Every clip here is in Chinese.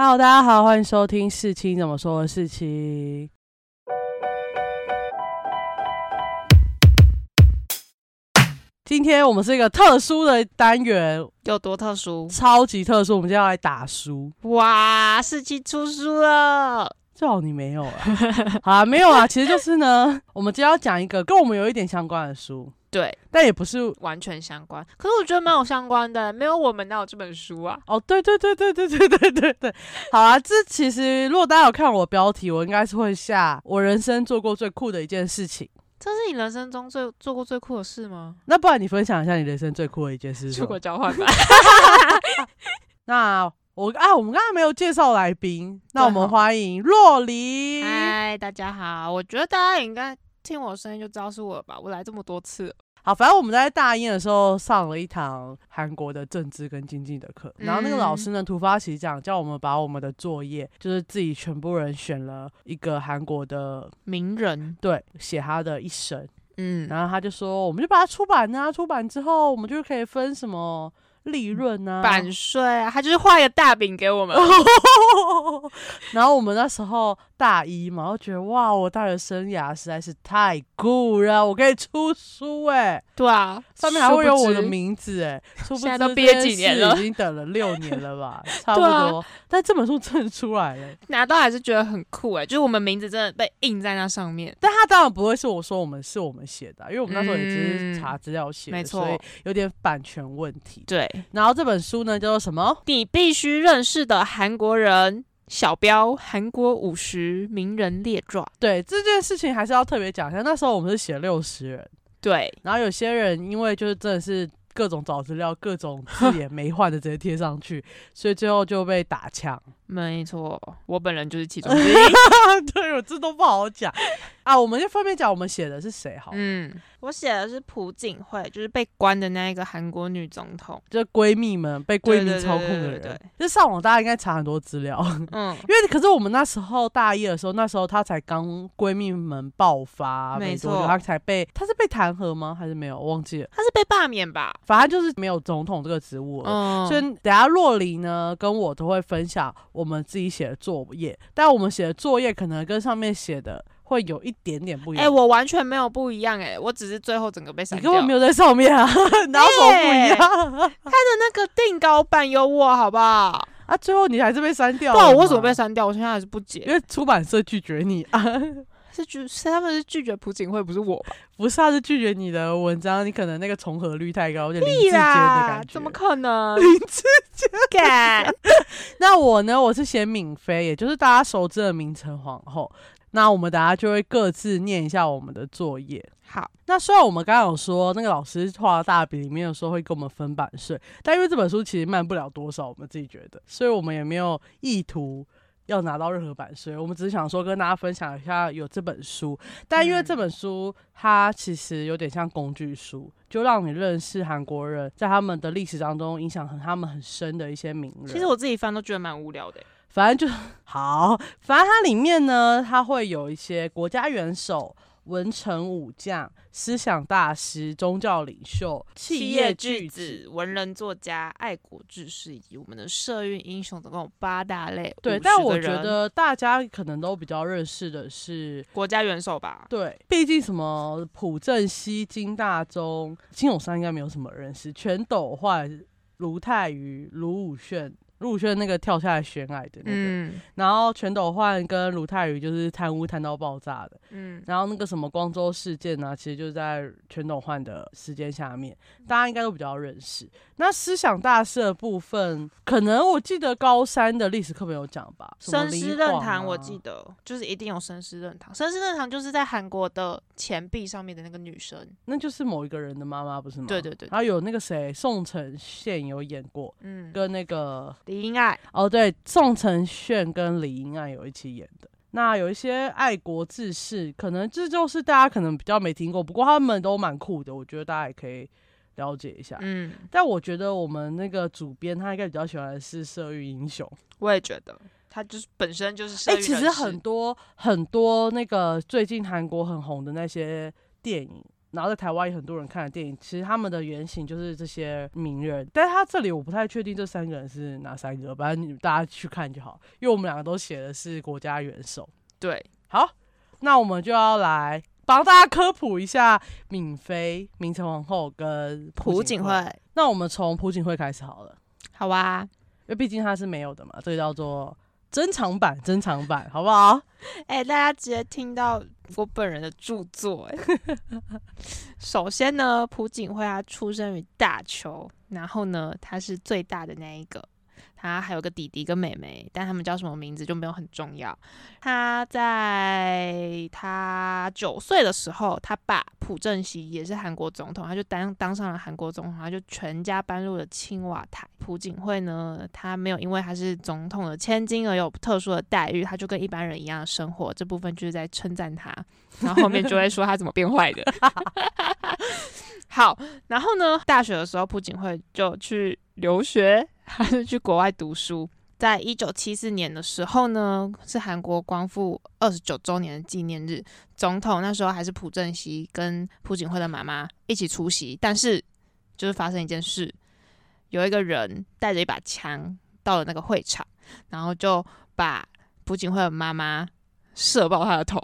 Hello，大家好，欢迎收听事情怎么说的事情。今天我们是一个特殊的单元，有多特殊？超级特殊。我们今天要来打书，哇，四期出书了，最好你没有啊。好啊，没有啊，其实就是呢，我们今天要讲一个跟我们有一点相关的书，对，但也不是完全相关。可是我觉得蛮有相关的，没有我们哪有这本书啊？哦，对对对对对对对对对。好啊，这其实如果大家有看我标题，我应该是会下我人生做过最酷的一件事情。这是你人生中最做过最酷的事吗？那不然你分享一下你人生最酷的一件事？出国交换吧。那我啊，我们刚刚没有介绍来宾，那我们欢迎若琳。嗨，大家好。我觉得大家应该听我声音就知道是我吧。我来这么多次。好，反正我们在大一的时候上了一堂韩国的政治跟经济的课，然后那个老师呢突发奇想，叫我们把我们的作业，就是自己全部人选了一个韩国的名人，对，写他的一生，嗯，然后他就说，我们就把它出版啊，出版之后我们就可以分什么。利润啊，版税啊，他就是画一个大饼给我们。然后我们那时候大一嘛，我觉得哇，我大学生涯实在是太酷了，我可以出书哎。对啊，上面还会有我的名字哎。现在都毕业几年了，已经等了六年了吧，差不多。但这本书真的出来了，拿到还是觉得很酷哎，就是我们名字真的被印在那上面。但他当然不会是我说我们是我们写的，因为我们那时候也只是查资料写，没错，所以有点版权问题。对。然后这本书呢叫做什么？你必须认识的韩国人小标韩国五十名人列传。对这件事情还是要特别讲一下。那时候我们是写六十人，对。然后有些人因为就是真的是。各种找资料，各种字眼没换的直接贴上去，所以最后就被打枪。没错，我本人就是其中之一。对，我这都不好讲啊。我们就分别讲我们写的是谁好。嗯，我写的是朴槿惠，就是被关的那一个韩国女总统，就是闺蜜们被闺蜜操控的人。就上网大家应该查很多资料。嗯，因为可是我们那时候大一的时候，那时候她才刚闺蜜们爆发，没错，她才被她是被弹劾吗？还是没有？忘记了，她是被罢免吧？反正就是没有总统这个职务。嗯，所以等下洛黎呢跟我都会分享。我们自己写的作业，但我们写的作业可能跟上面写的会有一点点不一样。哎，我完全没有不一样，哎，我只是最后整个被删掉。你根本没有在上面啊，哪有什么不一样？他的那个定稿版有我，好不好？啊，最后你还是被删掉。对，我为什么被删掉？我现在还是不解。因为出版社拒绝你啊。是拒，是他们是拒绝朴槿惠，不是我吧？不是，他是拒绝你的文章，你可能那个重合率太高，有点林志坚的感觉。怎么可能？林志坚敢？那我呢？我是写敏妃，也就是大家熟知的明成皇后。那我们大家就会各自念一下我们的作业。好，那虽然我们刚刚有说那个老师画大饼里面有时候会跟我们分版税，但因为这本书其实卖不了多少，我们自己觉得，所以我们也没有意图。要拿到任何版税，我们只是想说跟大家分享一下有这本书，但因为这本书它其实有点像工具书，就让你认识韩国人在他们的历史当中影响很他们很深的一些名人。其实我自己翻都觉得蛮无聊的，反正就好，反正它里面呢，它会有一些国家元首。文臣武将、思想大师、宗教领袖、企业巨子、文人作家、爱国志士以及我们的社运英雄，总共有八大类。对，但我觉得大家可能都比较认识的是国家元首吧。对，毕竟什么朴正熙、金大中、金永山应该没有什么认识，全斗焕、卢泰愚、卢武铉。卢武铉那个跳下来悬崖的那个，然后全斗焕跟卢泰愚就是贪污贪到爆炸的，嗯，然后那个什么光州事件呢，其实就是在全斗焕的时间下面，大家应该都比较认识。那思想大师的部分，可能我记得高三的历史课本有讲吧？生师论坛，我记得就是一定有生师论坛。生师论坛就是在韩国的钱币上面的那个女生，那就是某一个人的妈妈，不是吗？对对对。然后有那个谁，宋承宪有演过，嗯，跟那个。李英爱哦，对，宋承宪跟李英爱有一起演的。那有一些爱国志士，可能这就是大家可能比较没听过，不过他们都蛮酷的，我觉得大家也可以了解一下。嗯，但我觉得我们那个主编他应该比较喜欢的是社运英雄。我也觉得他就是本身就是哎，其实很多很多那个最近韩国很红的那些电影。然后在台湾有很多人看的电影，其实他们的原型就是这些名人。但是他这里我不太确定这三个人是哪三个，反正大家去看就好，因为我们两个都写的是国家元首。对，好，那我们就要来帮大家科普一下敏妃、明成皇后跟朴槿惠。那我们从朴槿惠开始好了，好啊，因为毕竟她是没有的嘛，这个叫做。珍藏版，珍藏版，好不好？哎，大家直接听到我本人的著作。哎，首先呢，朴槿惠她出生于大邱，然后呢，她是最大的那一个。他还有个弟弟跟妹妹，但他们叫什么名字就没有很重要。他在他九岁的时候，他爸朴正熙也是韩国总统，他就当当上了韩国总统，他就全家搬入了青瓦台。朴槿惠呢，他没有因为他是总统的千金而有特殊的待遇，他就跟一般人一样生活。这部分就是在称赞他，然后后面就会说他怎么变坏的。好，然后呢，大学的时候，朴槿惠就去留学。他是去国外读书，在一九七四年的时候呢，是韩国光复二十九周年的纪念日。总统那时候还是朴正熙跟朴槿惠的妈妈一起出席，但是就是发生一件事，有一个人带着一把枪到了那个会场，然后就把朴槿惠的妈妈射爆他的头，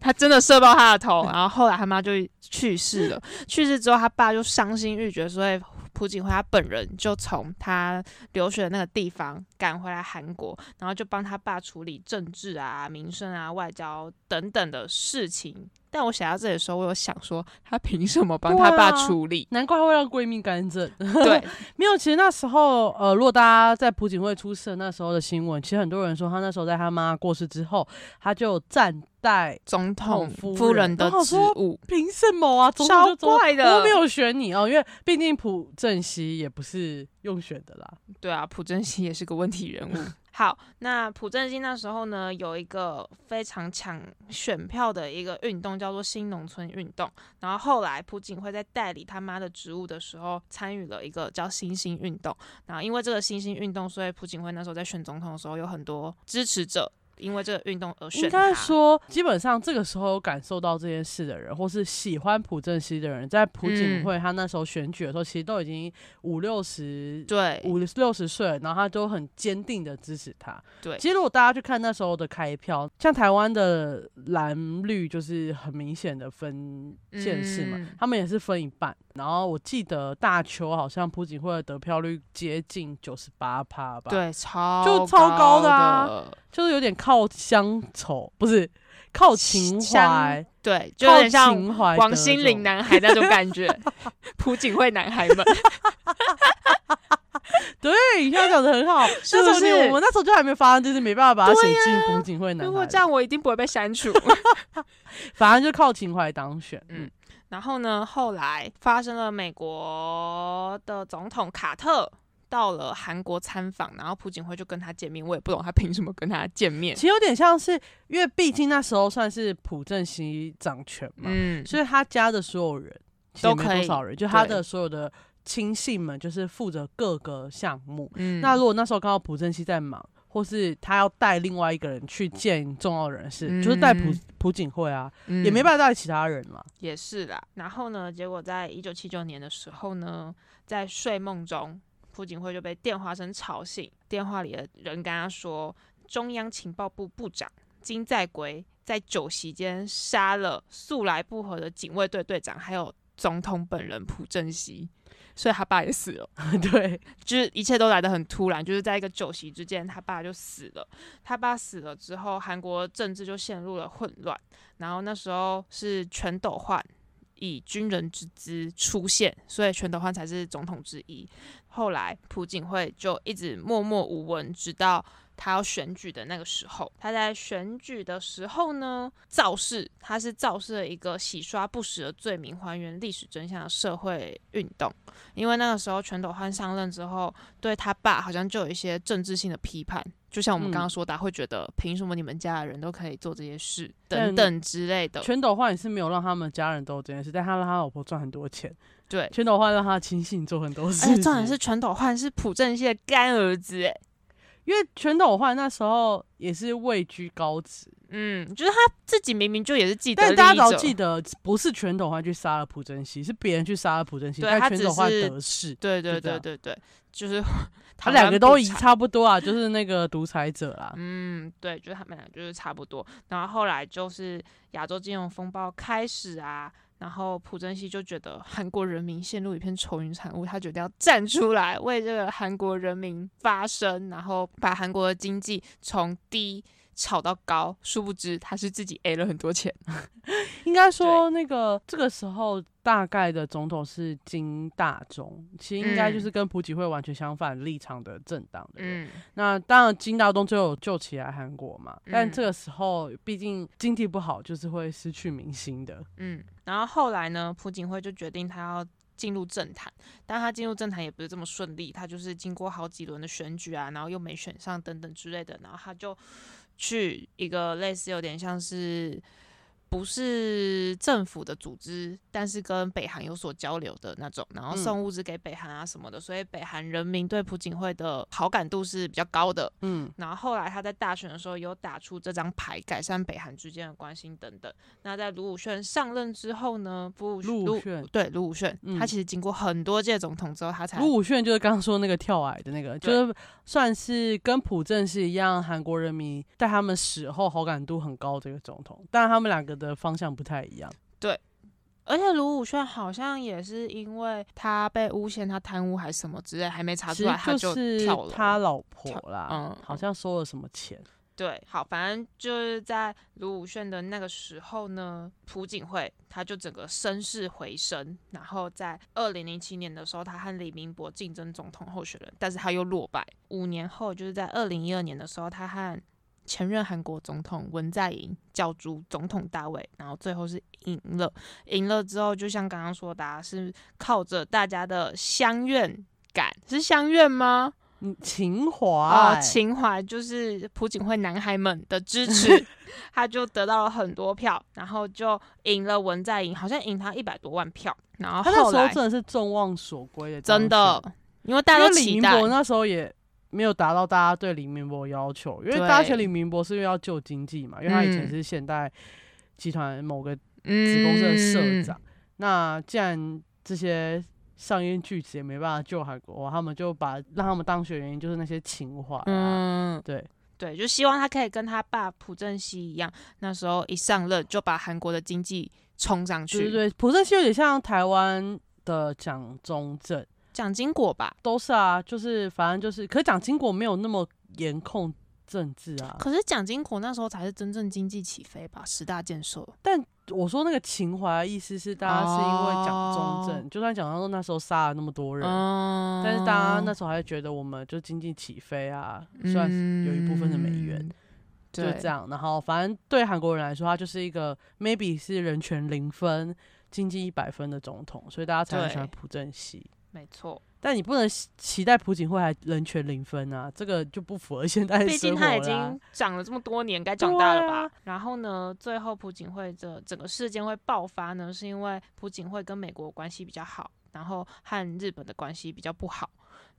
他真的射爆他的头，然后后来他妈就去世了。去世之后，他爸就伤心欲绝，所以。朴槿惠他本人就从他留学的那个地方赶回来韩国，然后就帮他爸处理政治啊、民生啊、外交等等的事情。但我写到这里的时候，我有想说，她凭什么帮她爸处理？难怪会让闺蜜干政。对，没有。其实那时候，呃，如果大家在朴槿惠出事那时候的新闻，其实很多人说，她那时候在她妈过世之后，她就暂代总统夫人的职务。凭什么啊？超怪的，我没有选你哦，因为毕竟朴正熙也不是用选的啦。对啊，朴正熙也是个问题人物。好，那朴正熙那时候呢，有一个非常抢选票的一个运动，叫做新农村运动。然后后来朴槿惠在代理他妈的职务的时候，参与了一个叫新兴运动。然后因为这个新兴运动，所以朴槿惠那时候在选总统的时候，有很多支持者。因为这个运动而选应该说，基本上这个时候感受到这件事的人，或是喜欢朴正熙的人，在朴槿惠他那时候选举的时候，其实都已经五六十对五六十岁了，然后他都很坚定的支持他。对，其实如果大家去看那时候的开票，像台湾的蓝绿就是很明显的分县市嘛，他们也是分一半。然后我记得大邱好像朴槿惠的得票率接近九十八趴吧？对，超就超高的啊，就是有点靠乡愁，不是靠情怀，对，就有点像王心凌男孩那种感觉，朴槿惠男孩们。对，你现在讲的很好，那时候我们那时候就还没发生，就是没办法把它写进朴槿惠男孩。如果这样，我一定不会被删除。反正就靠情怀当选，嗯。然后呢？后来发生了美国的总统卡特到了韩国参访，然后朴槿惠就跟他见面。我也不懂他凭什么跟他见面。其实有点像是，因为毕竟那时候算是朴正熙掌权嘛，嗯，所以他家的所有人都没多少人，就他的所有的亲信们就是负责各个项目。嗯，那如果那时候刚好朴正熙在忙。或是他要带另外一个人去见重要人士，就是带朴朴槿惠啊，也没办法带其他人嘛。也是啦。然后呢，结果在一九七九年的时候呢，在睡梦中，朴槿惠就被电话声吵醒。电话里的人跟他说，中央情报部部长金在圭在酒席间杀了素来不和的警卫队队长，还有总统本人朴正熙。所以他爸也死了，对，就是一切都来得很突然，就是在一个酒席之间，他爸就死了。他爸死了之后，韩国政治就陷入了混乱。然后那时候是全斗焕以军人之姿出现，所以全斗焕才是总统之一。后来朴槿惠就一直默默无闻，直到。他要选举的那个时候，他在选举的时候呢，造势，他是造势了一个洗刷不实的罪名，还原历史真相的社会运动。因为那个时候全斗焕上任之后，对他爸好像就有一些政治性的批判，就像我们刚刚说的，会觉得凭什么你们家的人都可以做这些事等等之类的。全斗焕也是没有让他们家人都这件事，但他让他老婆赚很多钱。对，全斗焕让他亲信做很多事。而且重点是全斗焕是朴正熙的干儿子，哎。因为全斗焕那时候也是位居高职，嗯，就是他自己明明就也是记得，但大家都记得不是全斗焕去杀了朴正熙，是别人去杀了朴正熙，但全斗焕得势。对对对对对，就是他两个都差不多啊，就是那个独裁者啦。嗯，对，就是他们俩就是差不多。然后后来就是亚洲金融风暴开始啊。然后朴正熙就觉得韩国人民陷入一片愁云惨雾，他决定要站出来为这个韩国人民发声，然后把韩国的经济从低。炒到高，殊不知他是自己 A 了很多钱。应该说，那个这个时候大概的总统是金大中，其实应该就是跟朴槿惠完全相反立场的政党的人。那当然，金大中最后救起来韩国嘛，但这个时候毕竟经济不好，就是会失去民心的。嗯，然后后来呢，朴槿惠就决定他要。进入政坛，但他进入政坛也不是这么顺利，他就是经过好几轮的选举啊，然后又没选上等等之类的，然后他就去一个类似有点像是。不是政府的组织，但是跟北韩有所交流的那种，然后送物资给北韩啊什么的，所以北韩人民对朴槿惠的好感度是比较高的。嗯，然后后来他在大选的时候有打出这张牌，改善北韩之间的关系等等。那在卢武铉上任之后呢？卢武铉对卢武铉，他其实经过很多届总统之后，他才卢武铉就是刚刚说那个跳矮的那个，就是算是跟朴正是一样，韩国人民在他们死后好感度很高这个总统，但他们两个的。的方向不太一样，对，而且卢武铉好像也是因为他被诬陷，他贪污还是什么之类，还没查出来，他就跳了。他老婆啦，嗯，好像收了什么钱。对，好，反正就是在卢武铉的那个时候呢，朴槿惠他就整个声势回升，然后在二零零七年的时候，他和李明博竞争总统候选人，但是他又落败。五年后，就是在二零一二年的时候，他和前任韩国总统文在寅角逐总统大位，然后最后是赢了。赢了之后，就像刚刚说的，是靠着大家的相愿感，是相愿吗？嗯，情怀啊，情怀就是朴槿惠男孩们的支持，他就得到了很多票，然后就赢了文在寅，好像赢他一百多万票。然后他那时候真的是众望所归的，真的，因为大家都期待。那时候也。没有达到大家对李明博要求，因为大家觉得李明博是因为要救经济嘛，因为他以前是现代集团某个子公司的社长。那既然这些上音巨子也没办法救韩国，他们就把让他们当选原因就是那些情怀。嗯，对对，就希望他可以跟他爸朴正熙一样，那时候一上任就把韩国的经济冲上去。对对，朴正熙有点像台湾的蒋中正。蒋经国吧，都是啊，就是反正就是，可是蒋经国没有那么严控政治啊。可是蒋经国那时候才是真正经济起飞吧，十大建设。但我说那个情怀意思是，大家是因为蒋中正，就算蒋中正那时候杀了那么多人，但是大家那时候还是觉得我们就经济起飞啊，算是有一部分的美元，就这样。然后反正对韩国人来说，他就是一个 maybe 是人权零分、经济一百分的总统，所以大家才会喜欢朴正熙。没错，但你不能期待朴槿惠还人权零分啊，这个就不符合现代毕竟他已经长了这么多年，该长大了吧？然后呢，最后朴槿惠的整个事件会爆发呢，是因为朴槿惠跟美国关系比较好，然后和日本的关系比较不好。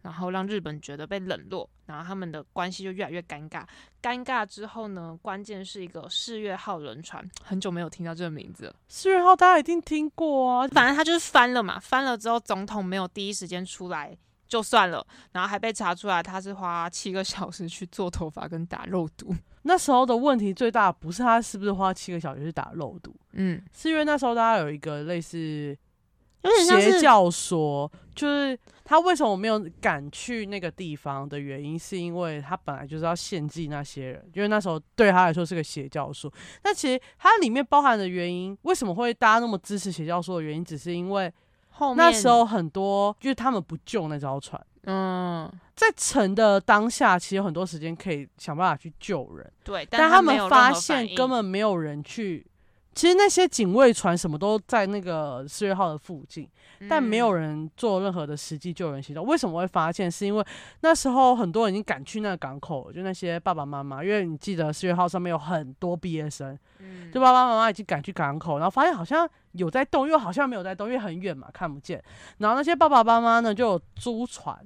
然后让日本觉得被冷落，然后他们的关系就越来越尴尬。尴尬之后呢，关键是一个四月号轮船，很久没有听到这个名字。四月号大家一定听过啊，反正他就是翻了嘛，翻了之后总统没有第一时间出来就算了，然后还被查出来他是花七个小时去做头发跟打肉毒。那时候的问题最大不是他是不是花七个小时去打肉毒，嗯，是因为那时候大家有一个类似。邪教说，就是他为什么没有敢去那个地方的原因，是因为他本来就是要献祭那些人，因为那时候对他来说是个邪教说。但其实它里面包含的原因，为什么会大家那么支持邪教说的原因，只是因为那时候很多就是他们不救那艘船，嗯，在沉的当下，其实有很多时间可以想办法去救人，对，但他们发现根本没有人去。其实那些警卫船什么都在那个四月号的附近，但没有人做任何的实际救援行动。为什么会发现？是因为那时候很多人已经赶去那个港口，就那些爸爸妈妈，因为你记得四月号上面有很多毕业生，就爸爸妈妈已经赶去港口，然后发现好像有在动，又好像没有在动，因为很远嘛看不见。然后那些爸爸妈妈呢就租船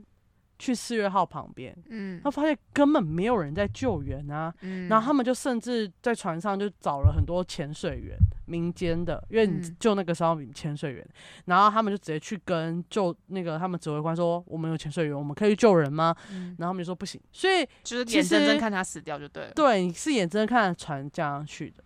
去四月号旁边，嗯他发现根本没有人在救援啊。嗯然后他们就甚至在船上就找了很多潜水员，民间的，因为你嗯救那个时候潜水员，然后他们就直接去跟救那个他们指挥官说，我们有潜水员，我们可以去救人吗？嗯然后他们就说不行，所以就是其眼睁睁看他死掉就对了。对你是眼睁睁看着船这样去的，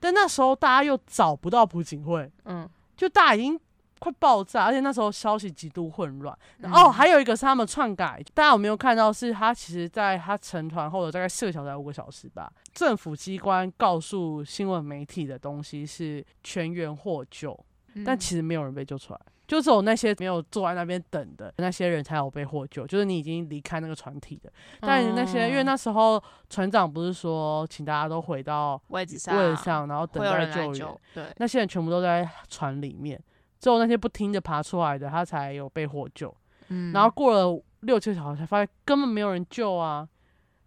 但那时候大家又找不到朴槿惠，嗯，就大家已经快爆炸，而且那时候消息极度混乱。嗯哦，还有一个是他们篡改，大家有没有看到？是他其实在他成团后的大概四个小时、还五个小时吧，政府机关告诉新闻媒体的东西是全员获救，但嗯其实没有人被救出来。就只有那些没有坐在那边等的那些人才有被获救，就是你已经离开那个船体的。但那些因为嗯那时候船长不是说，请大家都回到位置上位置上，然后等待救援救。，对，那些人全部都在船里面，只有那些不听的爬出来的，他才有被获救。嗯然后过了六七个小时，才发现根本没有人救啊，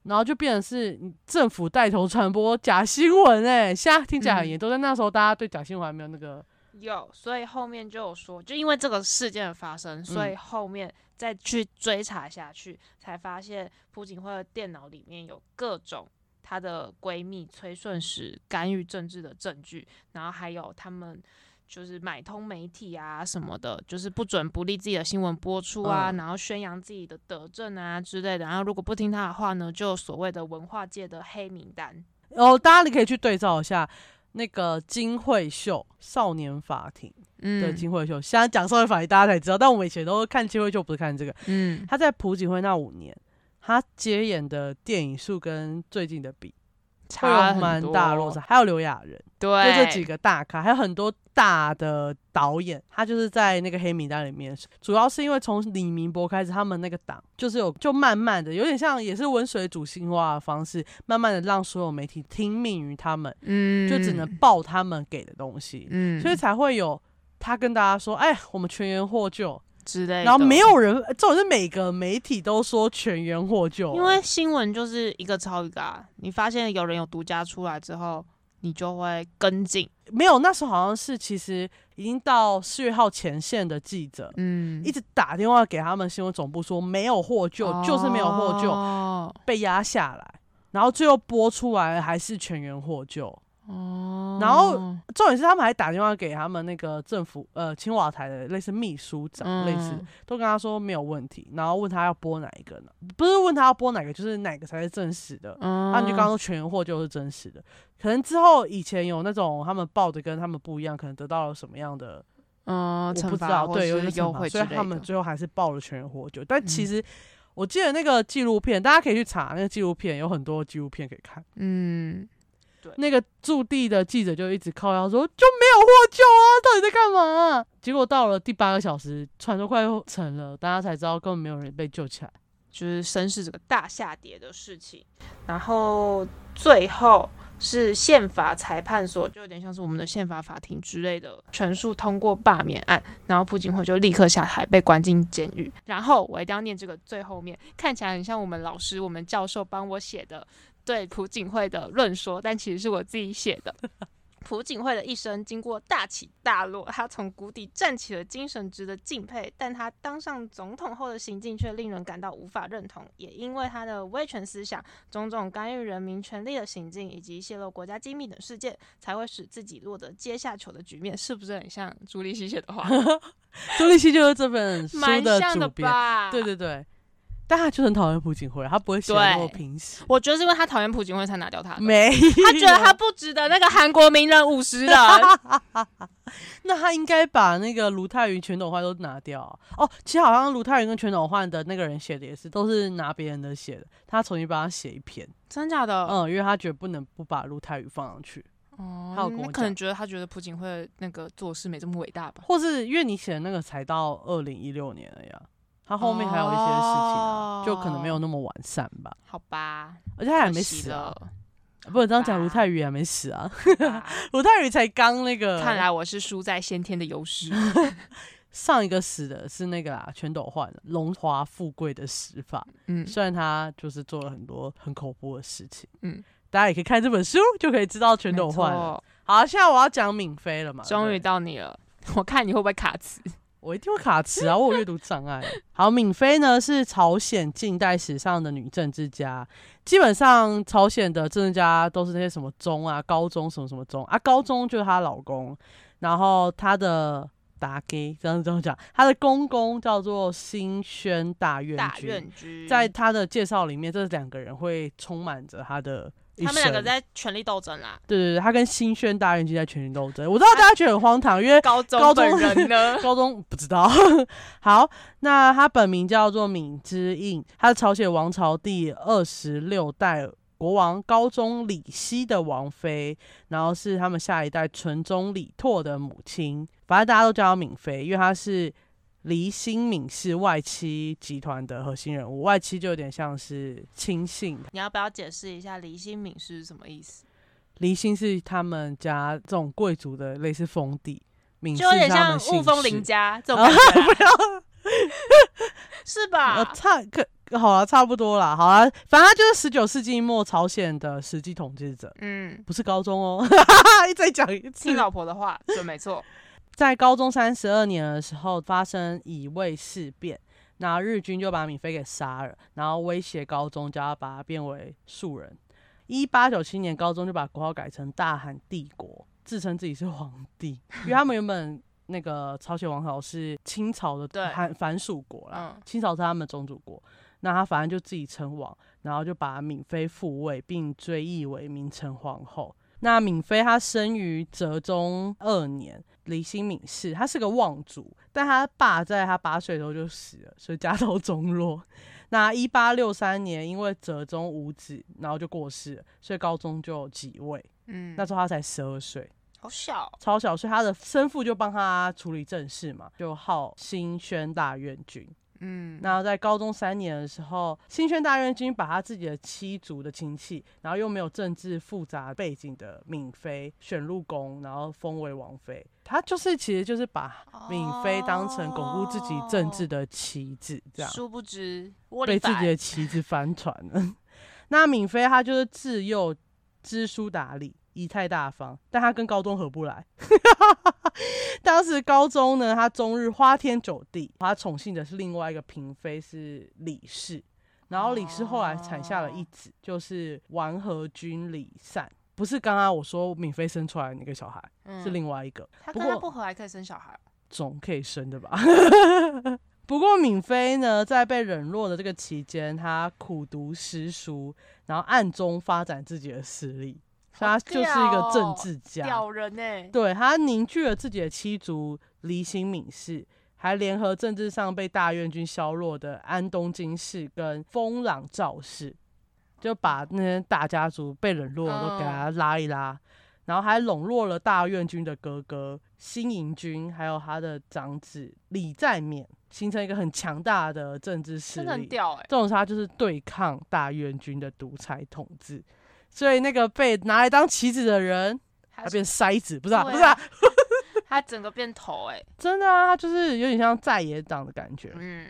然后就变成是政府带头传播假新闻、欸，现在听起来很嗯严重，但那时候大家对假新闻还没有那个，有，所以后面就有说，就因为这个事件的发生，所以后面再去追查下去，才发现朴槿惠的电脑里面有各种她的闺蜜崔顺实干预政治的证据，然后还有他们。就是买通媒体啊什么的，就是不准不利自己的新闻播出啊，嗯然后宣扬自己的德政啊之类的。然后如果不听他的话呢，就所谓的文化界的黑名单。然后大家你可以去对照一下那个金惠秀少年法庭的嗯金惠秀，现在讲少年法庭大家才知道，但我们以前都看金惠秀，不是看这个，嗯他在朴槿惠那五年，他接演的电影数跟最近的比。会差很有蛮大的落差，还有刘亚仁，对，就这几个大咖，还有很多大的导演，他就是在那个黑名单里面。主要是因为从李明博开始，他们那个党就是有就慢慢的，有点像也是温水煮青蛙的方式，慢慢的让所有媒体听命于他们，嗯就只能报他们给的东西，嗯，所以才会有他跟大家说：“哎，我们全员获救。之类”的，然后没有人，这种是每个媒体都说全员获救，因为新闻就是一个抄一个啊，你发现有人有独家出来之后，你就会跟进，没有那时候好像是其实已经到四月号前线的记者。嗯一直打电话给他们新闻总部说没有获救，就是没有获救，哦被压下来，然后最后播出来还是全员获救。哦，然后重点是他们还打电话给他们那个政府呃青瓦台的类似秘书长，嗯类似都跟他说没有问题，然后问他要播哪一个呢？不是问他要播哪个，就是哪个才是真实的。嗯，他们就刚刚说全员获救是真实的，可能之后以前有那种他们报的跟他们不一样，可能得到了什么样的嗯，我不知道，对，有点优惠所以他们最后还是报了全员获救。但其嗯实我记得那个纪录片，大家可以去查那个纪录片，有很多纪录片可以看。嗯，那个驻地的记者就一直靠腰说就没有获救啊，到底在干嘛、结果到了第八个小时，船都快沉了，大家才知道根本没有人被救起来。就是绅士这个大下跌的事情，然后最后是宪法裁判所，就有点像是我们的宪法法庭之类的，全数通过罢免案，然后朴槿惠就立刻下台，被关进监狱。然后我一定要念这个最后面，看起来很像我们老师、我们教授帮我写的对朴槿惠的论说，但其实是我自己写的。朴槿惠的一生经过大起大落，她从谷底站起了精神值得敬佩，但她当上总统后的行径却令人感到无法认同。也因为她的威权思想、种种干预人民权利的行径以及泄露国家机密等事件，才会使自己落得阶下囚的局面。是不是很像朱立熙写的话？朱立熙就是这本书蛮像的主编，吧？对对对，但他就很讨厌朴槿惠，他不会写那么对平实。我觉得是因为他讨厌朴槿惠才拿掉他的。没，他觉得他不值得那个韩国名人五十人，那他应该把那个卢泰愚、全斗焕都拿掉啊、哦。其实好像卢泰愚跟全斗焕的那个人写的也是，都是拿别人的写的，他重新帮他写一篇。真假的？嗯，因为他觉得不能不把卢泰愚放上去，哦他有跟我可能觉得他觉得朴槿惠那个做事没这么伟大吧。或是因为你写的那个才到二零一六年了呀，他后面还有一些事情啊，哦就可能没有那么完善吧。好吧，而且他还可没死啊，了。不能这样讲，吧卢泰愚还没死啊，卢泰愚才刚那个，看来我是输在先天的优势。上一个死的是那个啦，全斗焕荣华富贵的死法。嗯虽然他就是做了很多很恐怖的事情，嗯，大家也可以看这本书，就可以知道全斗焕了。没错好，现在我要讲敏妃了嘛，终于对不对到你了，我看你会不会卡词。我一定会卡词啊，我有阅读障碍。好，闵妃呢是朝鲜近代史上的女政治家，基本上朝鲜的政治家都是那些什么宗啊、高中什么什么宗啊，高中就是她老公，然后她的达给这样这样讲，她的公公叫做新宣大院君，在她的介绍里面，这两个人会充满着她的。他们两个在权力斗争啦。对对对，他跟新宣大院君在权力斗争。我知道大家觉得很荒唐，因为 高中高中人呢，高中不知道。好，那他本名叫做闵之印，他是朝鲜王朝第二十六代国王高宗李熙的王妃，然后是他们下一代纯宗李拓的母亲。反正大家都叫他闵妃，因为他是。黎新敏是外戚集团的核心人物，外戚就有点像是亲信。你要不要解释一下黎新敏是什么意思？黎新是他们家这种贵族的类似封地，敏就有点像雾峰林家 这种感觉，是吧？差可好了，差不多了。好了，反正就是十九世纪末朝鲜的实际统治者。嗯，不是高中哦，再讲一次。听老婆的话，准没错。在高中三十二年的时候，发生乙未事变，那日军就把闵妃给杀了，然后威胁高中，叫他把他变为庶人。一八九七年，高中就把国号改成大韩帝国，自称自己是皇帝，因为他们原本那个朝鲜王朝是清朝的韩反属国啦，清朝是他们宗主国，那他反正就自己称王，然后就把敏妃复位，并追谥为明成皇后。那敏妃她生于哲宗二年。李新敏是，他是个望族，但他爸在他八岁的时候就死了，所以家道中落。那一八六三年，因为哲宗无子，然后就过世了，所以高宗就即位。嗯，那时候他才十二岁，好小，超小，所以他的生父就帮他处理政事嘛，就号新宣大院君。嗯，然后在高中三年的时候，新宣大院君把他自己的七族的亲戚，然后又没有政治复杂背景的敏妃选入宫，然后封为王妃。他就是其实就是把敏妃当成巩固自己政治的棋子，这样。殊不知被自己的 棋子翻船了。那敏妃她就是自幼知书达理。仪态大方，但他跟高中合不来。当时高中呢，他终日花天酒地，他宠幸的是另外一个嫔妃，是李氏。然后李氏后来产下了一子，就是王和君李善，不是刚刚我说敏妃生出来的那个小孩，是另外一个。他跟他不合还可以生小孩，总可以生的吧？不过敏妃呢，在被冷落的这个期间，她苦读诗书，然后暗中发展自己的势力。他就是一个政治家，屌人呢。对他凝聚了自己的七族离心敏氏，还联合政治上被大院军削弱的安东金氏跟丰朗赵氏，就把那些大家族被冷落都给他拉一拉，然后还笼络了大院军的哥哥新营军，还有他的长子李在勉，形成一个很强大的政治势力。很屌哎！这种他就是对抗大院军的独裁统治。所以那个被拿来当棋子的人，他变筛子，不是啊，不是啊，他整个变头，哎，真的啊，他就是有点像在野党的感觉。嗯，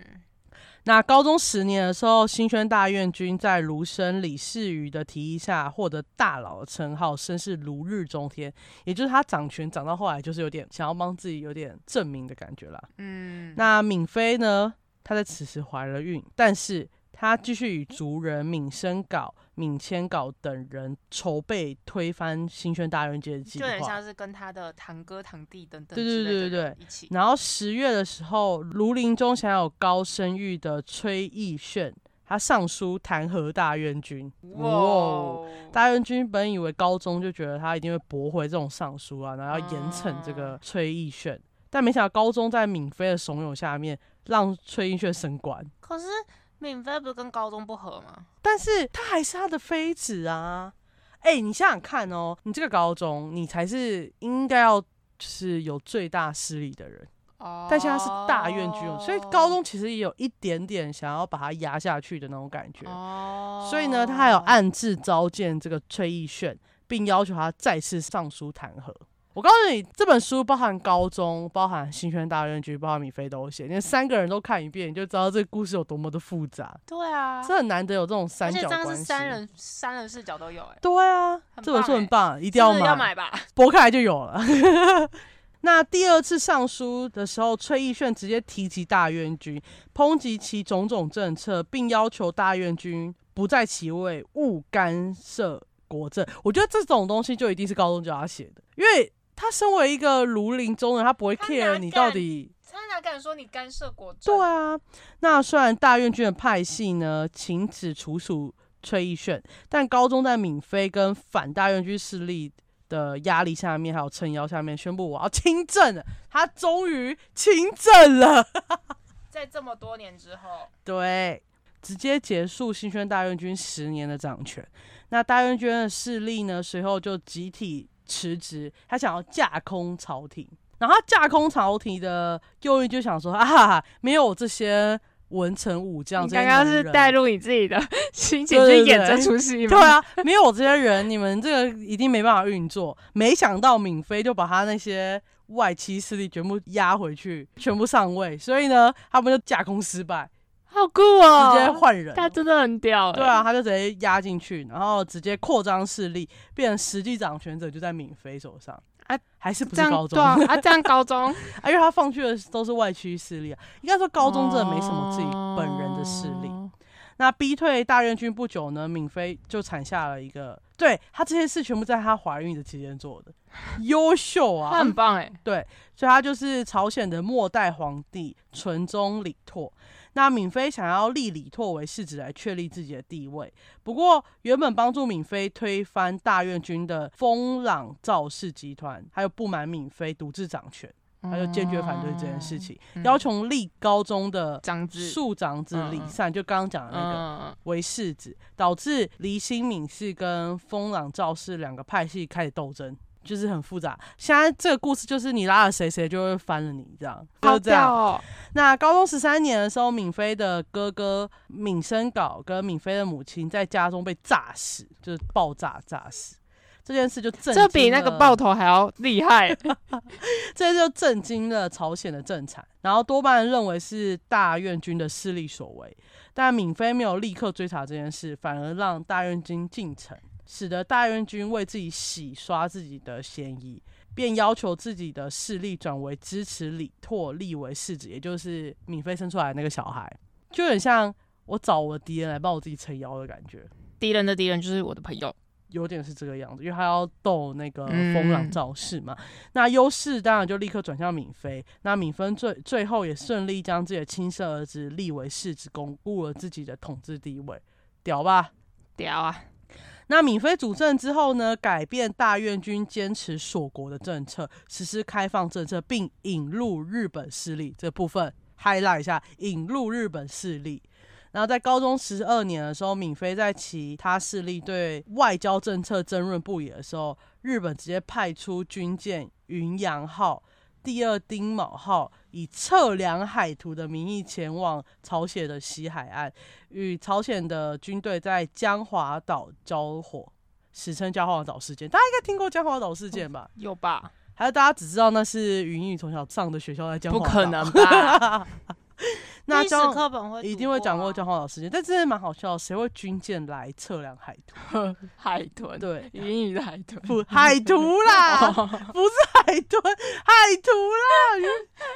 那高中十年的时候，新宣大院君在卢生李世瑜的提议下，获得大佬的称号，声势如日中天。也就是他掌权掌到后来，就是有点想要帮自己有点证明的感觉啦。嗯，那闵妃呢，她在此时怀了孕，但是。她继续与族人闵生镐、闵千镐等人筹备推翻新宣大院节的计划，就很像是跟他的堂哥、堂弟等等。对对对对对，一起。然后十月的时候，庐陵中享有高声誉的崔义炫，他上书弹劾大院君。哇！大院君本以为高宗就觉得他一定会驳回这种上书啊，然后要严惩这个崔义炫，但没想到高宗在闵妃的怂恿下面，让崔义炫升官。可是。闵妃不是跟高中不合吗？但是他还是他的妃子啊！哎，你想想看哦，你这个高中，你才是应该要就是有最大势力的人哦。但现在是大院君，所以高中其实也有一点点想要把他压下去的那种感觉哦。所以呢，他还有暗自召见这个崔义炫，并要求他再次上书弹劾。我告诉你，这本书包含高中，包含新宣大院局，包含米菲都写，你三个人都看一遍，你就知道这个故事有多么的复杂。对啊，这很难得有这种三角关系。三人三人视角都有，哎。对啊，这本书很棒，一定要买。要买吧，剥开来就有了。那第二次上书的时候，崔义炫直接提及大院军，抨击其种种政策，并要求大院军不在其位，勿干涉国政。我觉得这种东西就一定是高中教他写的，因为他身为一个庐陵中人，他不会 care 你到底。他哪敢说你干涉国政？对啊，那虽然大院军的派系呢，请止处属崔义炫，但高中在闵妃跟反大院军势力。的压力下面，还有撑腰下面，宣布我要亲政了。他终于亲政了，在这么多年之后，对，直接结束新宣大院军十年的掌权。那大院军的势力呢，随后就集体辞职，他想要架空朝廷。然后他架空朝廷的右翼就想说啊，没有这些。文臣武将，刚刚是带入你自己的 心情去演这出戏吗？对啊，没有我这些人，你们这个一定没办法运作。没想到闵妃就把他那些外戚势力全部压回去，全部上位，所以呢，他们就架空失败，好酷哦！直接换人，他真的很屌。对啊，他就直接压进去，然后直接扩张势力，变成实际掌权者就在闵妃手上。啊，还是不是高中？对啊，这样高中，啊，因为他放去的都是外区势力啊。应该说高中真的没什么自己本人的势力。那逼退大院军不久呢，闵妃就产下了一个，对他这些事全部在她怀孕的期间做的，优秀啊，很棒哎。对，所以他就是朝鲜的末代皇帝纯宗李拓。那闵妃想要立李拓为世子来确立自己的地位，不过原本帮助闵妃推翻大院军的丰朗赵氏集团，还有不满闵妃独自掌权，他就坚决反对这件事情，要求立高宗的长子庶长子李善，就刚刚讲的那个为世子，导致黎新敏氏跟丰朗赵氏两个派系开始斗争。就是很复杂，现在这个故事就是你拉了谁，谁就会翻了你，这样，就这样。那高中十三年的时候，敏妃的哥哥敏生杲跟敏妃的母亲在家中被炸死，就是爆炸炸死。这件事就震，这比那个爆头还要厉害。这就震惊了朝鲜的政坛，然后多半认为是大院军的势力所为，但敏妃没有立刻追查这件事，反而让大院军进城。使得大院军为自己洗刷自己的嫌疑，便要求自己的势力转为支持李拓立为世子，也就是敏妃生出来那个小孩，就很像我找我的敌人来帮我自己撑腰的感觉。敌人的敌人就是我的朋友，有点是这个样子，因为他要斗那个风朗赵氏嘛。那优势当然就立刻转向敏妃，那敏妃最最后也顺利将自己的亲生儿子立为世子，巩固了自己的统治地位，屌吧？屌啊！那闵妃主政之后呢，改变大院军坚持锁国的政策，实施开放政策，并引入日本势力这部分，highlight 一下，引入日本势力。然后在高中十二年的时候，闵妃在其他势力对外交政策争论不已的时候，日本直接派出军舰云阳号。第二丁卯号以测量海图的名义前往朝鲜的西海岸，与朝鲜的军队在江华岛交火，史称江华岛事件。大家应该听过江华岛事件吧？有吧？还是大家只知道那是云宇从小上的学校在江华岛？不可能吧？那史课本会一定会讲过江华岛事件，但真的蛮好笑。谁会军舰来测量海豚？海豚对，英语的海豚 不海 图啦，不是海豚，海图啦，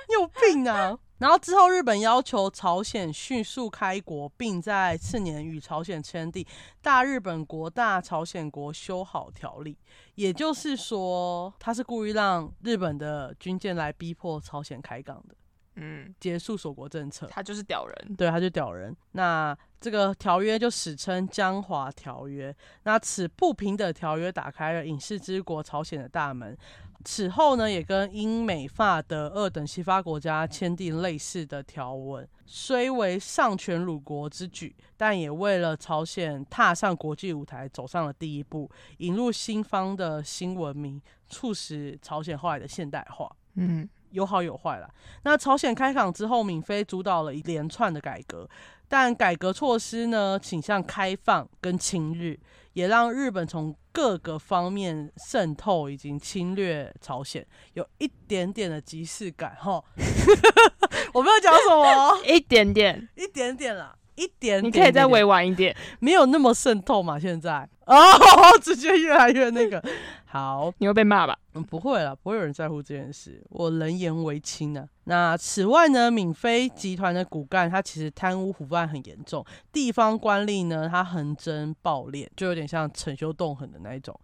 你有病啊！然后之后，日本要求朝鲜迅速开国，并在次年与朝鲜签订《大日本国大朝鲜国修好条例》，也就是说，他是故意让日本的军舰来逼迫朝鲜开港的。嗯，结束锁国政策，他就是屌人，对，他就屌人。那这个条约就史称江华条约。那此不平等条约打开了影视之国朝鲜的大门。此后呢，也跟英美法德二等西方国家签订类似的条文。虽为丧权辱国之举，但也为了朝鲜踏上国际舞台走上了第一步，引入新方的新文明，促使朝鲜后来的现代化。嗯。有好有坏啦。那朝鲜开港之后，闵妃主导了一连串的改革，但改革措施呢倾向开放跟亲日，也让日本从各个方面渗透，已经侵略朝鲜，有一点点的即视感哈。我没有讲什么，一点点，一点点啦。一点，你可以再委婉一点，没有那么渗透嘛。现在 哦，直接越来越那个。好，你会被骂吧？嗯，不会了，不会有人在乎这件事。我人言为轻呢。那此外呢，闽飞集团的骨干他其实贪污腐败很严重，地方官吏呢他横征暴敛，就有点像逞凶斗狠的那一种。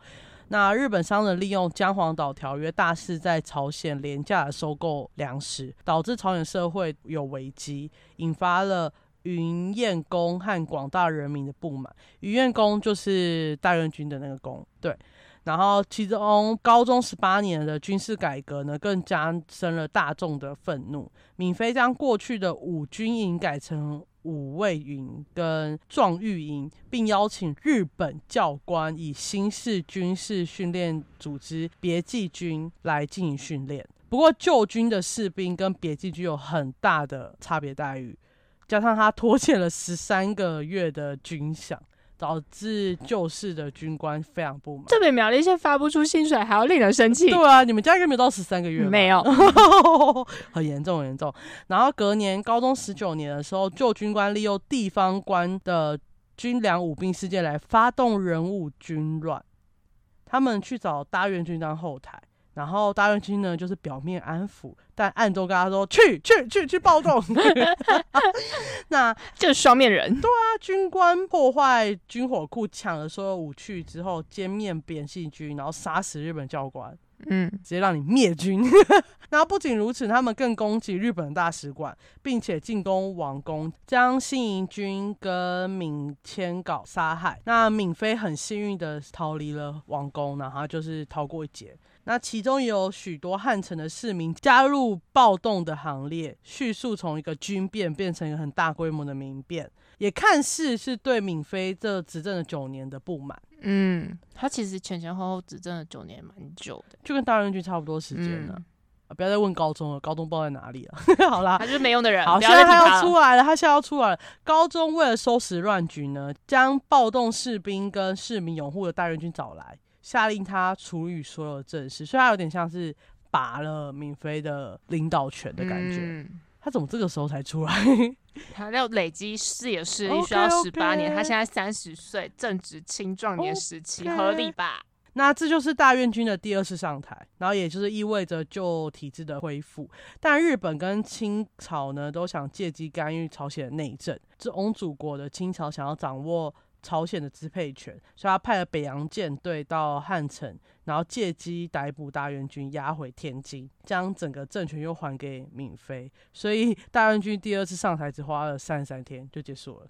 那日本商人利用江黄岛条约，大肆在朝鲜廉价的收购粮食，导致朝鲜社会有危机，引发了云彦公和广大人民的不满。云彦公就是大院军的那个公，对。然后，其中高中十八年的军事改革呢，更加深了大众的愤怒。闵妃将过去的五军营改成五卫营跟壮玉营，并邀请日本教官以新式军事训练组织别记军来进行训练。不过，旧军的士兵跟别记军有很大的差别待遇，加上他拖欠了十三个月的军饷。导致旧式的军官非常不满。这比苗栗县发不出薪水还要令人生气。对啊，你们家应该没有到十三个月没有，很严重，很严重。然后隔年高中十九年的时候，旧军官利用地方官的军粮舞兵事件来发动人物军乱，他们去找大院军当后台。然后大院军呢，就是表面安抚，但暗中跟他说：“去去去去暴动！” 那 就是双面人。对啊，军官破坏军火库，抢了所有武器之后，歼灭扁信军，然后杀死日本教官。嗯，直接让你灭军。然后不仅如此，他们更攻击日本大使馆，并且进攻王宫，将新营军跟敏千稿杀害。那敏妃很幸运的逃离了王宫，然后就是逃过一劫。那其中也有许多汉城的市民加入暴动的行列，迅速从一个军变变成一个很大规模的民变，也看似是对闵妃这执政了九年的不满。嗯，他其实前前后后执政了九年，蛮久的，就跟大润军差不多时间了。啊，不要再问高中了，高中不知道在哪里了。好啦，他就是没用的人。好，现在他要出来了，他现在要出来了。高中为了收拾乱局呢，将暴动士兵跟市民拥护的大元军找来，下令他处理所有政事，所以他有点像是拔了闵妃的领导权的感觉。他怎么这个时候才出来？他要累积视野视力需要十八年，他现在三十岁，正值青壮年时期，合理吧？那这就是大院军的第二次上台，然后也就是意味着旧体制的恢复。但日本跟清朝呢，都想借机干预朝鲜的内政。这翁主国的清朝想要掌握。朝鲜的支配权，所以他派了北洋舰队到汉城，然后借机逮捕大元军，押回天津，将整个政权又还给闵妃。所以大元军第二次上台只花了三十三天就结束了。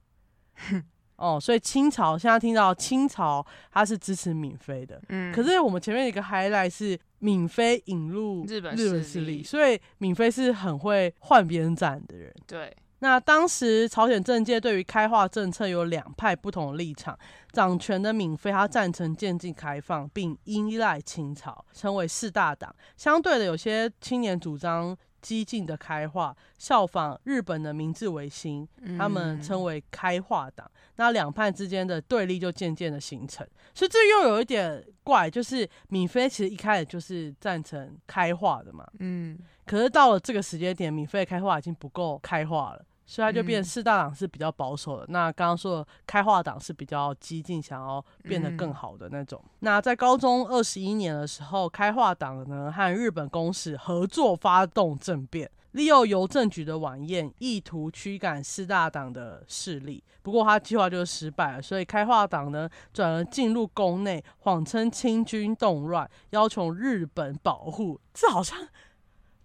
哦，所以清朝现在听到清朝他是支持闵妃的，嗯，可是我们前面一个 highlight 是闵妃引入日本日本势力，所以闵妃是很会换边站的人，对。那当时朝鲜政界对于开化政策有两派不同的立场，掌权的闵妃他赞成渐进开放，并依赖清朝，称为四大党。相对的，有些青年主张激进的开化，效仿日本的明治维新，他们称为开化党。那两派之间的对立就渐渐的形成，所以这又有一点怪，就是闵妃其实一开始就是赞成开化的嘛，嗯，可是到了这个时间点，闵妃的开化已经不够开化了。所以他就变四大党是比较保守的，那刚刚说的开化党是比较激进，想要变得更好的那种。那在高中二十一年的时候，开化党呢和日本公使合作发动政变，利用邮政局的晚宴，意图驱赶四大党的势力。不过他计划就失败了，所以开化党呢转而进入宫内，谎称清军动乱，要求日本保护。这好像。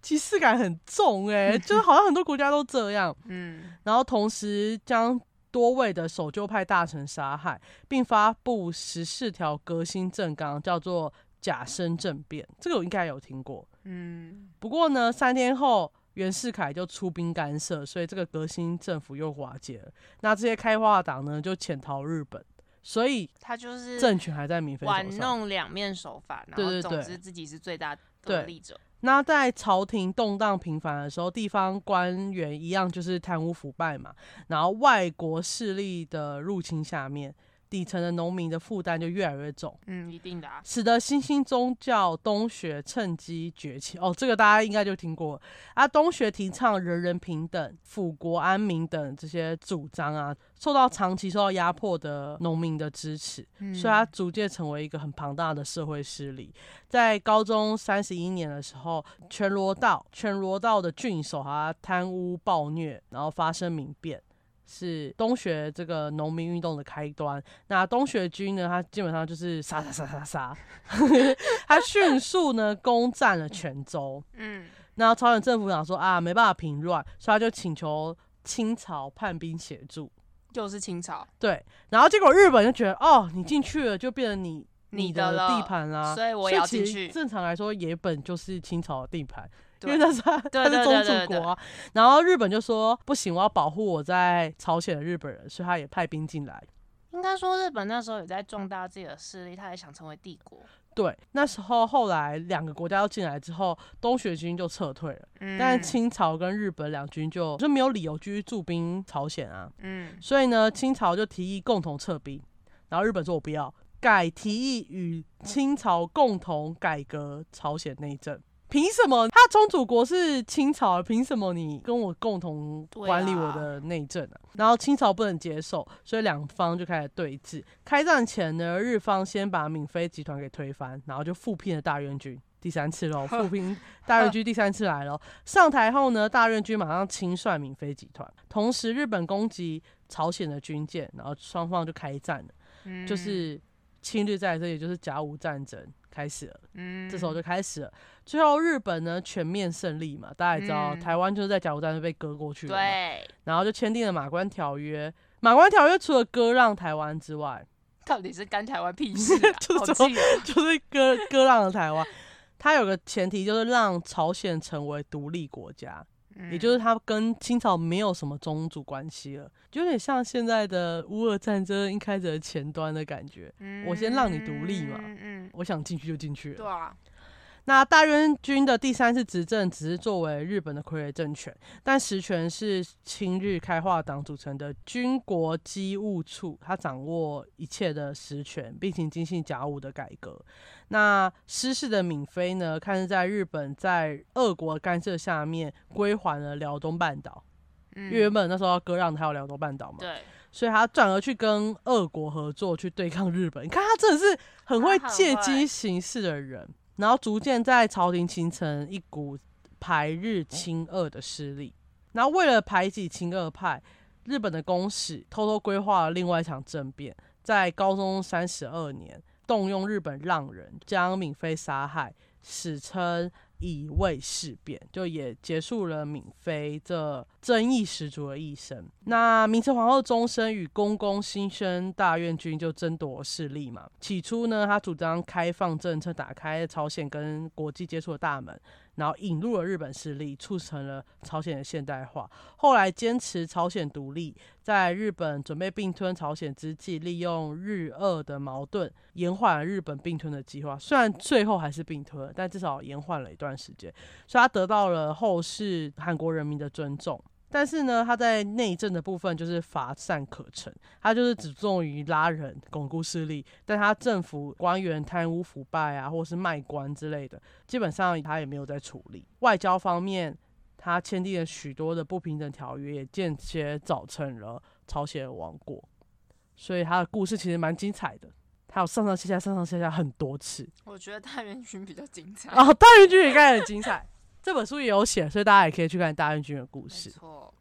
歧视感很重哎，就是好像很多国家都这样。嗯，然后同时将多位的守旧派大臣杀害，并发布十四条革新政纲，叫做假生政变。这个我应该有听过。嗯，不过呢，三天后袁世凯就出兵干涉，所以这个革新政府又瓦解了。那这些开化党呢，就潜逃日本，所以他就是政权还在米菲玩弄两面手法，然后总之自己是最大得利者。那在朝廷动荡频繁的时候，地方官员一样就是贪污腐败嘛。然后外国势力的入侵下面，底层的农民的负担就越来越重。嗯，一定的，使得新兴宗教东学趁机崛起。哦，这个大家应该就听过啊。东学提倡人人平等、富国安民等这些主张啊，受到长期受到压迫的农民的支持，所以它逐渐成为一个很庞大的社会势力。在高中三十一年的时候，全罗道全罗道的郡守啊贪污暴虐，然后发生民变。是东学这个农民运动的开端。那东学军呢，他基本上就是杀杀杀杀杀，他迅速呢攻占了泉州。嗯，那朝鲜政府想说啊，没办法平乱，所以他就请求清朝叛兵协助。就是清朝。对，然后结果日本就觉得，哦，你进去了就变成你你的地盘啦，所以我要进去。正常来说，野本就是清朝的地盘。因为他是他是宗主国，然后日本就说不行，我要保护我在朝鲜的日本人，所以他也派兵进来。应该说日本那时候也在壮大自己的势力，他也想成为帝国。对，那时候后来两个国家都进来之后，东学军就撤退了，嗯但是清朝跟日本两军就就没有理由继续驻兵朝鲜啊。嗯，所以呢，清朝就提议共同撤兵，然后日本说我不要，改提议与清朝共同改革朝鲜内政。凭什么他宗主国是清朝？凭什么你跟我共同管理我的内政啊？然后清朝不能接受，所以两方就开始对峙。开战前呢，日方先把闵妃集团给推翻，然后就复聘了大院军，第三次喽，复聘大院军第三次来了。上台后呢，大院军马上清算闵妃集团，同时日本攻击朝鲜的军舰，然后双方就开战了，就是侵略战争，也，就是甲午战争。开始了，嗯，这时候就开始了。最后日本呢全面胜利嘛，大家也知道，台湾就是在甲午战争被割过去了，对。然后就签订了马关条约。马关条约除了割让台湾之外，到底是干台湾屁事？就是就 是割割让了台湾。它有个前提就是让朝鲜成为独立国家。也就是它跟清朝没有什么宗主关系了，就有点像现在的乌俄战争一开始的前端的感觉。我先让你独立嘛，我想进去就进去了。对啊。那大元军的第三次执政只是作为日本的傀儡政权，但实权是亲日开化党组成的军国机务处，他掌握一切的实权，并行精信甲午的改革。那失势的闵妃呢，看是在日本在俄国干涉下面归还了辽东半岛，因为原本那时候要割让他有辽东半岛嘛，对，所以他转而去跟俄国合作去对抗日本。你看他真的是很会借机行事的人。然后逐渐在朝廷形成一股排日亲俄的势力。然后为了排挤亲俄派，日本的公使偷偷规划了另外一场政变，在高宗三十二年，动用日本浪人将闵妃杀害，史称。以卫事变，就也结束了敏妃这争议十足的一生。那明成皇后终身与公公新生大院君就争夺势力嘛。起初呢，他主张开放政策，打开朝鲜跟国际接触的大门。然后引入了日本势力，促成了朝鲜的现代化。后来坚持朝鲜独立，在日本准备并吞朝鲜之际，利用日俄的矛盾，延缓了日本并吞的计划。虽然最后还是并吞，但至少延缓了一段时间，所以他得到了后世韩国人民的尊重。但是呢，他在内政的部分就是乏善可陈，他就是只重于拉人、巩固势力，但他政府官员贪污腐败啊，或是卖官之类的，基本上他也没有在处理。外交方面，他签订了许多的不平等条约，也间接造成了朝鲜亡国。所以他的故事其实蛮精彩的，他有上上下下、上上下下很多次。我觉得大元军比较精彩哦，大元军也应该很精彩。这本书也有写，所以大家也可以去看大院君的故事。错，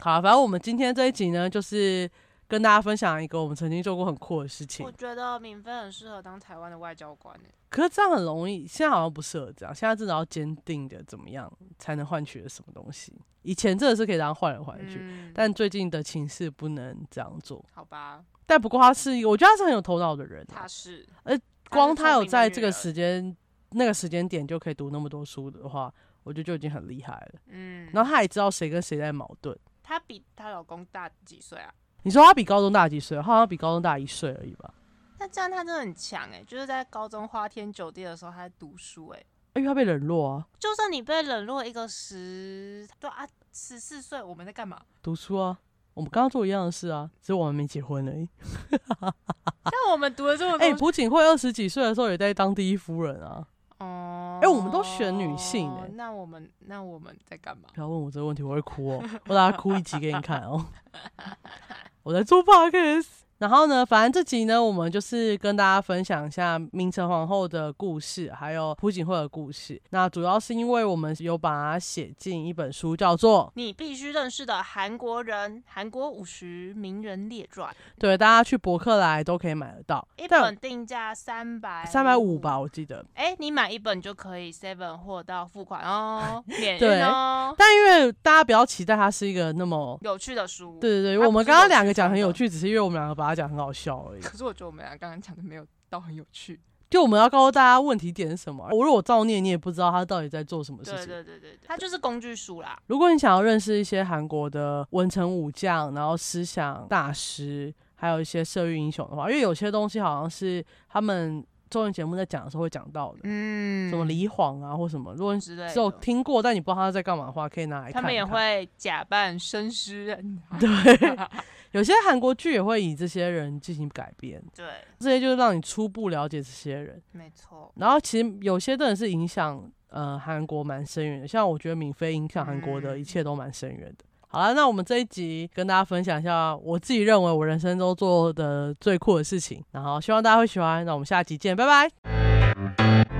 好，反正我们今天这一集呢，就是跟大家分享一个我们曾经做过很酷的事情。我觉得敏芬很适合当台湾的外交官可是这样很容易，现在好像不适合这样。现在至少要坚定的怎么样才能换取什么东西？以前真的是可以让换来换去，但最近的情势不能这样做。好吧，但不过他是我觉得他是很有头脑的人。他是，而光他有在这个时间那个时间点就可以读那么多书的话。我觉得就已经很厉害了，嗯，然后她也知道谁跟谁在矛盾。她比她老公大几岁啊？你说她比高中大几岁？好像比高中大一岁而已吧。那这样她真的很强哎，就是在高中花天酒地的时候，她在读书哎。因为她被冷落啊。就算你被冷落一个十，对啊，十四岁我们在干嘛？读书啊。我们刚刚做一样的事啊，只是我们没结婚而已。但我们读了这么多，哎，朴槿惠二十几岁的时候也在当第一夫人啊。哦，哎，我们都选女性哎，那我们那我们在干嘛？不要问我这个问题，我会哭哦，我等下哭一集给你看哦。我在做 podcast。然后呢，反正这集呢，我们就是跟大家分享一下明成皇后的故事，还有朴槿惠的故事。那主要是因为我们有把它写进一本书，叫做《你必须认识的韩国人：韩国五十名人列传》。对，大家去博客来都可以买得到，一本定价三百三百五吧，我记得。哎，你买一本就可以 seven 货到付款哦，免运哦。但因为大家不要期待它是一个那么有趣的书。对对对，我们刚刚两个讲很有趣，只是因为我们两个把它讲很好笑而已。可是我觉得我们俩刚刚讲的没有到很有趣。就我们要告诉大家问题点是什么。我如果照念，你也不知道他到底在做什么事情。对对对对，他就是工具书啦。如果你想要认识一些韩国的文臣武将，然后思想大师，还有一些社运英雄的话，因为有些东西好像是他们。综艺节目在讲的时候会讲到的，嗯，什么李晃啊，或什么，如果你只有听过，但你不知道他在干嘛的话，可以拿来看。他们也会假扮生尸。人，对，有些韩国剧也会以这些人进行改编，对，这些就是让你初步了解这些人，没错。然后其实有些真的是影响呃韩国蛮深远的，像我觉得闵妃影响韩国的一切都蛮深远的。好了，那我们这一集跟大家分享一下我自己认为我人生中做的最酷的事情，然后希望大家会喜欢。那我们下集见，拜拜。